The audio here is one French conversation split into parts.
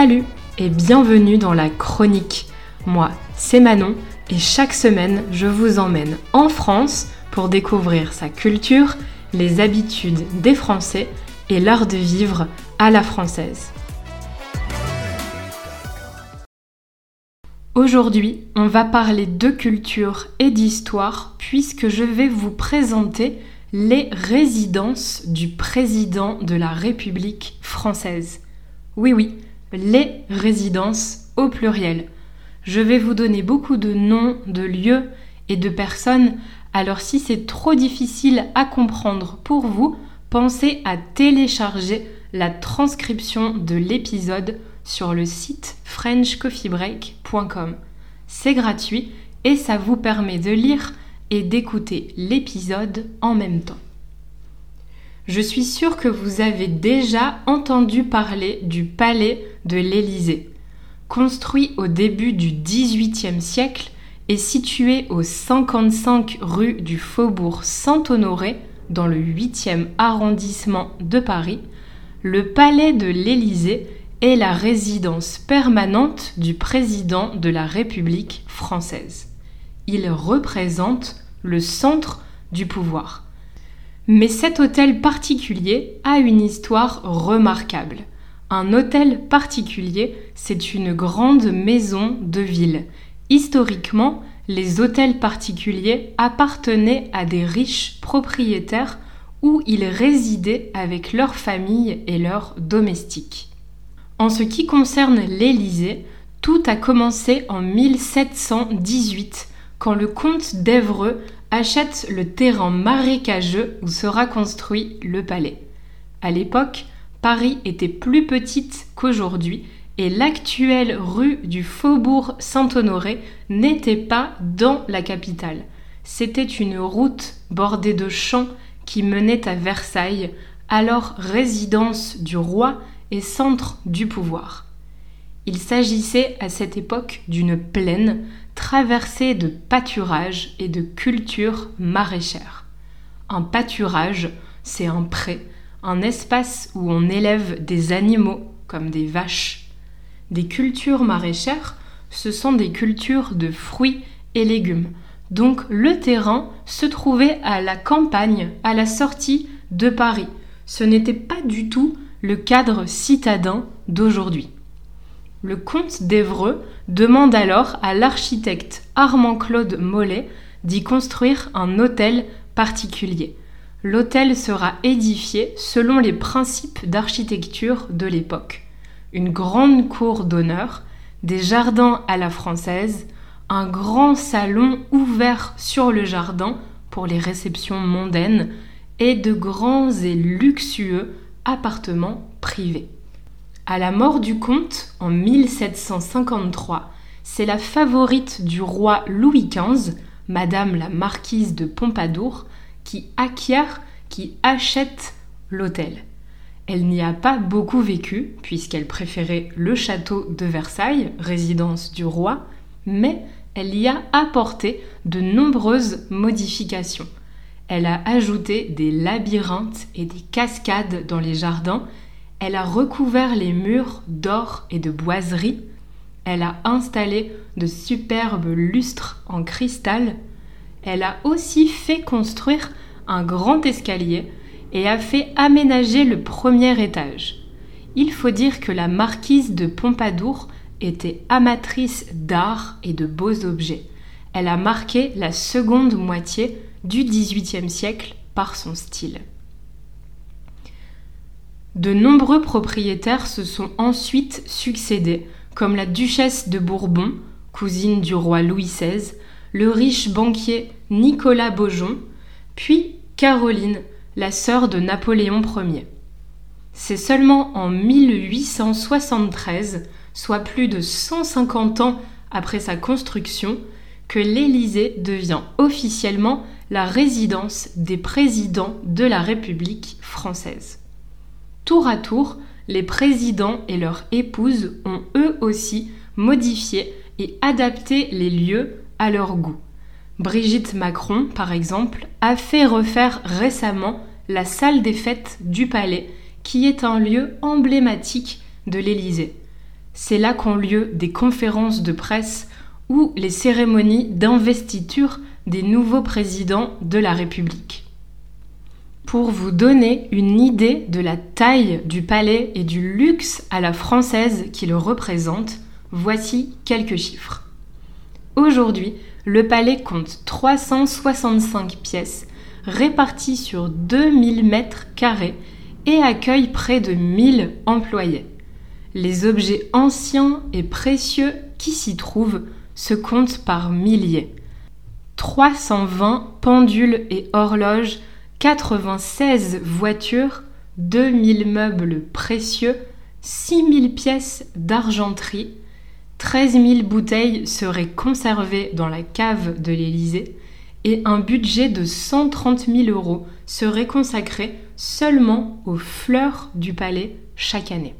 Salut et bienvenue dans la chronique. Moi, c'est Manon et chaque semaine, je vous emmène en France pour découvrir sa culture, les habitudes des Français et l'art de vivre à la française. Aujourd'hui, on va parler de culture et d'histoire puisque je vais vous présenter les résidences du président de la République française. Oui oui, les résidences au pluriel. Je vais vous donner beaucoup de noms, de lieux et de personnes, alors si c'est trop difficile à comprendre pour vous, pensez à télécharger la transcription de l'épisode sur le site frenchcoffeebreak.com. C'est gratuit et ça vous permet de lire et d'écouter l'épisode en même temps. Je suis sûre que vous avez déjà entendu parler du palais de l'Élysée. Construit au début du XVIIIe siècle et situé au 55 rue du Faubourg Saint-Honoré dans le 8e arrondissement de Paris, le palais de l'Élysée est la résidence permanente du président de la République française. Il représente le centre du pouvoir. Mais cet hôtel particulier a une histoire remarquable. Un hôtel particulier, c'est une grande maison de ville. Historiquement, les hôtels particuliers appartenaient à des riches propriétaires où ils résidaient avec leur famille et leurs domestiques. En ce qui concerne l'Élysée, tout a commencé en 1718 quand le comte d'Evreux achète le terrain marécageux où sera construit le palais. À l'époque, Paris était plus petite qu'aujourd'hui et l'actuelle rue du Faubourg Saint-Honoré n'était pas dans la capitale. C'était une route bordée de champs qui menait à Versailles, alors résidence du roi et centre du pouvoir. Il s'agissait à cette époque d'une plaine traversée de pâturages et de cultures maraîchères. Un pâturage, c'est un pré, un espace où on élève des animaux comme des vaches. Des cultures maraîchères, ce sont des cultures de fruits et légumes. Donc le terrain se trouvait à la campagne, à la sortie de Paris. Ce n'était pas du tout le cadre citadin d'aujourd'hui. Le comte d'Evreux demande alors à l'architecte Armand-Claude Mollet d'y construire un hôtel particulier. L'hôtel sera édifié selon les principes d'architecture de l'époque. Une grande cour d'honneur, des jardins à la française, un grand salon ouvert sur le jardin pour les réceptions mondaines et de grands et luxueux appartements privés. À la mort du comte, en 1753, c'est la favorite du roi Louis XV, Madame la marquise de Pompadour, qui acquiert, qui achète l'hôtel. Elle n'y a pas beaucoup vécu, puisqu'elle préférait le château de Versailles, résidence du roi, mais elle y a apporté de nombreuses modifications. Elle a ajouté des labyrinthes et des cascades dans les jardins elle a recouvert les murs d'or et de boiseries. Elle a installé de superbes lustres en cristal. Elle a aussi fait construire un grand escalier et a fait aménager le premier étage. Il faut dire que la marquise de Pompadour était amatrice d'art et de beaux objets. Elle a marqué la seconde moitié du XVIIIe siècle par son style. De nombreux propriétaires se sont ensuite succédés, comme la duchesse de Bourbon, cousine du roi Louis XVI, le riche banquier Nicolas Beaujon, puis Caroline, la sœur de Napoléon Ier. C'est seulement en 1873, soit plus de 150 ans après sa construction, que l'Élysée devient officiellement la résidence des présidents de la République française. Tour à tour, les présidents et leurs épouses ont eux aussi modifié et adapté les lieux à leur goût. Brigitte Macron, par exemple, a fait refaire récemment la salle des fêtes du Palais, qui est un lieu emblématique de l'Élysée. C'est là qu'ont lieu des conférences de presse ou les cérémonies d'investiture des nouveaux présidents de la République. Pour vous donner une idée de la taille du palais et du luxe à la française qui le représente, voici quelques chiffres. Aujourd'hui, le palais compte 365 pièces réparties sur 2000 mètres carrés et accueille près de 1000 employés. Les objets anciens et précieux qui s'y trouvent se comptent par milliers. 320 pendules et horloges, 96 voitures, 2000 meubles précieux, 6000 pièces d'argenterie, 13 000 bouteilles seraient conservées dans la cave de l'Élysée et un budget de 130 000 euros serait consacré seulement aux fleurs du palais chaque année.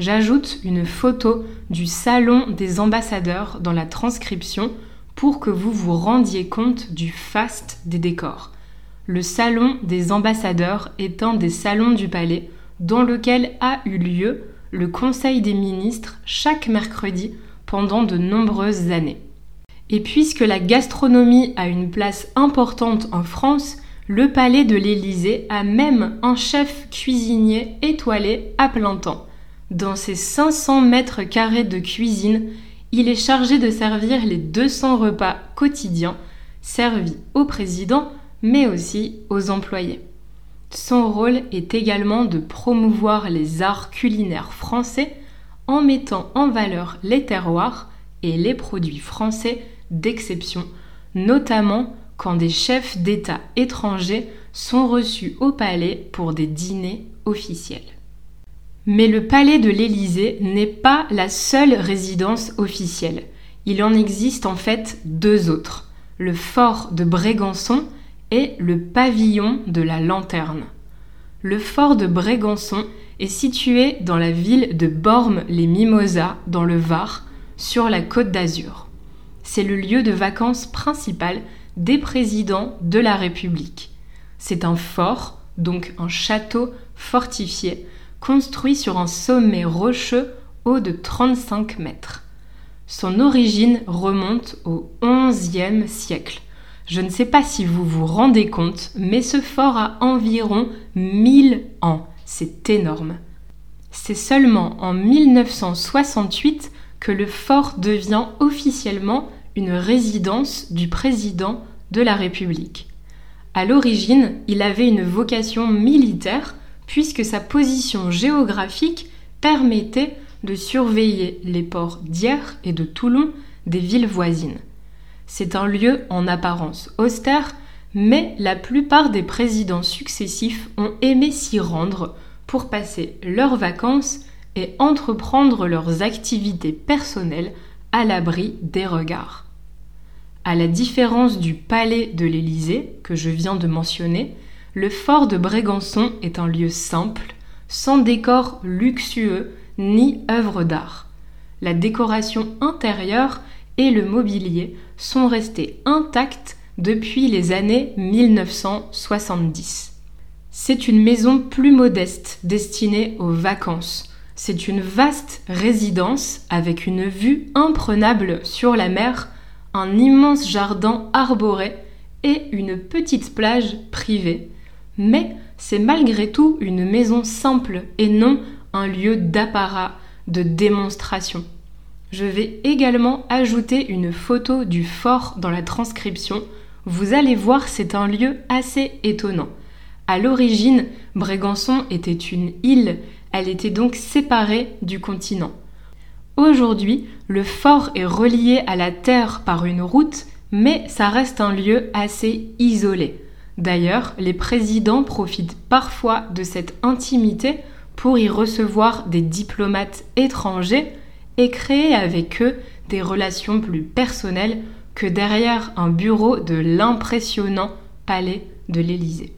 J'ajoute une photo du salon des ambassadeurs dans la transcription pour que vous vous rendiez compte du faste des décors. Le salon des ambassadeurs est un des salons du palais dans lequel a eu lieu le Conseil des ministres chaque mercredi pendant de nombreuses années. Et puisque la gastronomie a une place importante en France, le palais de l'Élysée a même un chef cuisinier étoilé à plein temps. Dans ses 500 mètres carrés de cuisine, il est chargé de servir les 200 repas quotidiens servis au président, mais aussi aux employés. Son rôle est également de promouvoir les arts culinaires français en mettant en valeur les terroirs et les produits français d'exception, notamment quand des chefs d'État étrangers sont reçus au palais pour des dîners officiels. Mais le palais de l'Élysée n'est pas la seule résidence officielle. Il en existe en fait deux autres, le fort de Brégançon le pavillon de la Lanterne. Le fort de Brégançon est situé dans la ville de Bormes-les-Mimosas, dans le Var, sur la côte d'Azur. C'est le lieu de vacances principal des présidents de la République. C'est un fort, donc un château fortifié, construit sur un sommet rocheux haut de 35 mètres. Son origine remonte au XIe siècle. Je ne sais pas si vous vous rendez compte, mais ce fort a environ 1000 ans. C'est énorme. C'est seulement en 1968 que le fort devient officiellement une résidence du président de la République. À l'origine, il avait une vocation militaire puisque sa position géographique permettait de surveiller les ports d'Hyères et de Toulon des villes voisines. C'est un lieu en apparence austère, mais la plupart des présidents successifs ont aimé s'y rendre pour passer leurs vacances et entreprendre leurs activités personnelles à l'abri des regards. À la différence du palais de l'Élysée que je viens de mentionner, le fort de Brégançon est un lieu simple, sans décor luxueux ni œuvre d'art. La décoration intérieure et le mobilier sont restés intacts depuis les années 1970. C'est une maison plus modeste destinée aux vacances. C'est une vaste résidence avec une vue imprenable sur la mer, un immense jardin arboré et une petite plage privée mais c'est malgré tout une maison simple et non un lieu d'apparat, de démonstration. Je vais également ajouter une photo du fort dans la transcription. Vous allez voir, c'est un lieu assez étonnant. À l'origine, Brégançon était une île, elle était donc séparée du continent. Aujourd'hui, le fort est relié à la terre par une route, mais ça reste un lieu assez isolé. D'ailleurs, les présidents profitent parfois de cette intimité pour y recevoir des diplomates étrangers et créer avec eux des relations plus personnelles que derrière un bureau de l'impressionnant palais de l'Élysée.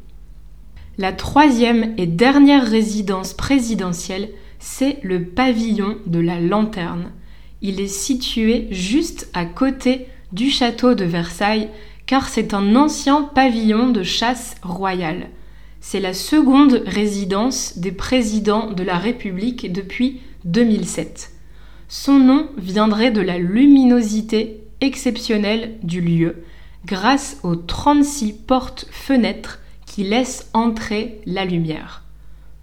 La troisième et dernière résidence présidentielle, c'est le pavillon de la Lanterne. Il est situé juste à côté du château de Versailles car c'est un ancien pavillon de chasse royale. C'est la seconde résidence des présidents de la République depuis 2007. Son nom viendrait de la luminosité exceptionnelle du lieu, grâce aux 36 portes-fenêtres qui laissent entrer la lumière.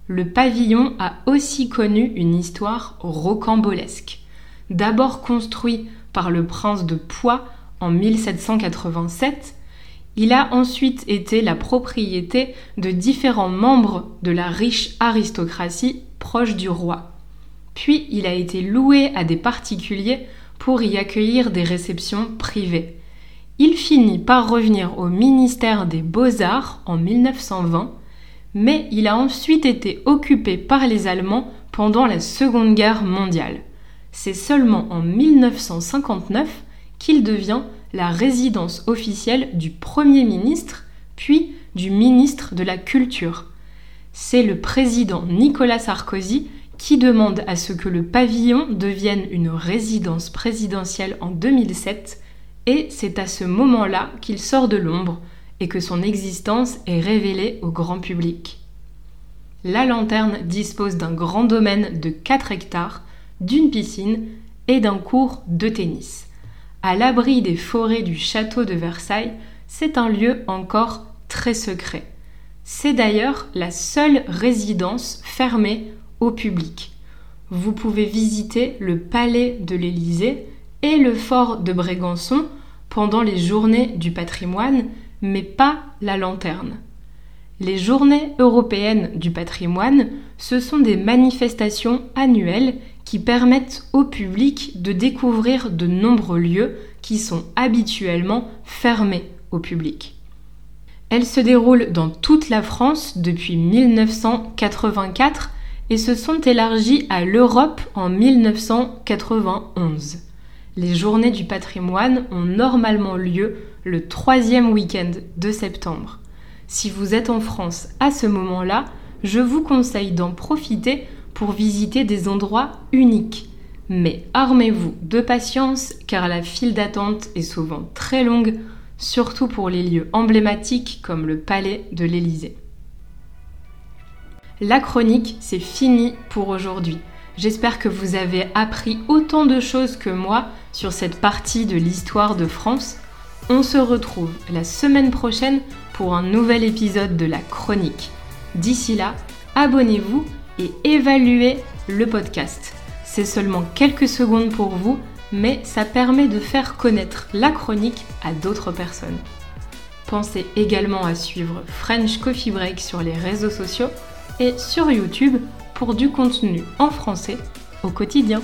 Le pavillon a aussi connu une histoire rocambolesque. D'abord construit par le prince de Poix en 1787, il a ensuite été la propriété de différents membres de la riche aristocratie proche du roi. Puis il a été loué à des particuliers pour y accueillir des réceptions privées. Il finit par revenir au ministère des Beaux-Arts en 1920, mais il a ensuite été occupé par les Allemands pendant la Seconde Guerre mondiale. C'est seulement en 1959 qu'il devient la résidence officielle du Premier ministre, puis du ministre de la Culture. C'est le président Nicolas Sarkozy qui demande à ce que le pavillon devienne une résidence présidentielle en 2007 et c'est à ce moment-là qu'il sort de l'ombre et que son existence est révélée au grand public. La lanterne dispose d'un grand domaine de 4 hectares, d'une piscine et d'un cours de tennis. À l'abri des forêts du château de Versailles, c'est un lieu encore très secret. C'est d'ailleurs la seule résidence fermée public. Vous pouvez visiter le palais de l'Élysée et le fort de Brégançon pendant les journées du patrimoine, mais pas la lanterne. Les journées européennes du patrimoine, ce sont des manifestations annuelles qui permettent au public de découvrir de nombreux lieux qui sont habituellement fermés au public. Elles se déroulent dans toute la France depuis 1984 et se sont élargies à l'Europe en 1991. Les journées du patrimoine ont normalement lieu le troisième week-end de septembre. Si vous êtes en France à ce moment-là, je vous conseille d'en profiter pour visiter des endroits uniques. Mais armez-vous de patience car la file d'attente est souvent très longue, surtout pour les lieux emblématiques comme le palais de l'Élysée. La chronique, c'est fini pour aujourd'hui. J'espère que vous avez appris autant de choses que moi sur cette partie de l'histoire de France. On se retrouve la semaine prochaine pour un nouvel épisode de la chronique. D'ici là, abonnez-vous et évaluez le podcast. C'est seulement quelques secondes pour vous, mais ça permet de faire connaître la chronique à d'autres personnes. Pensez également à suivre French Coffee Break sur les réseaux sociaux et sur YouTube pour du contenu en français au quotidien.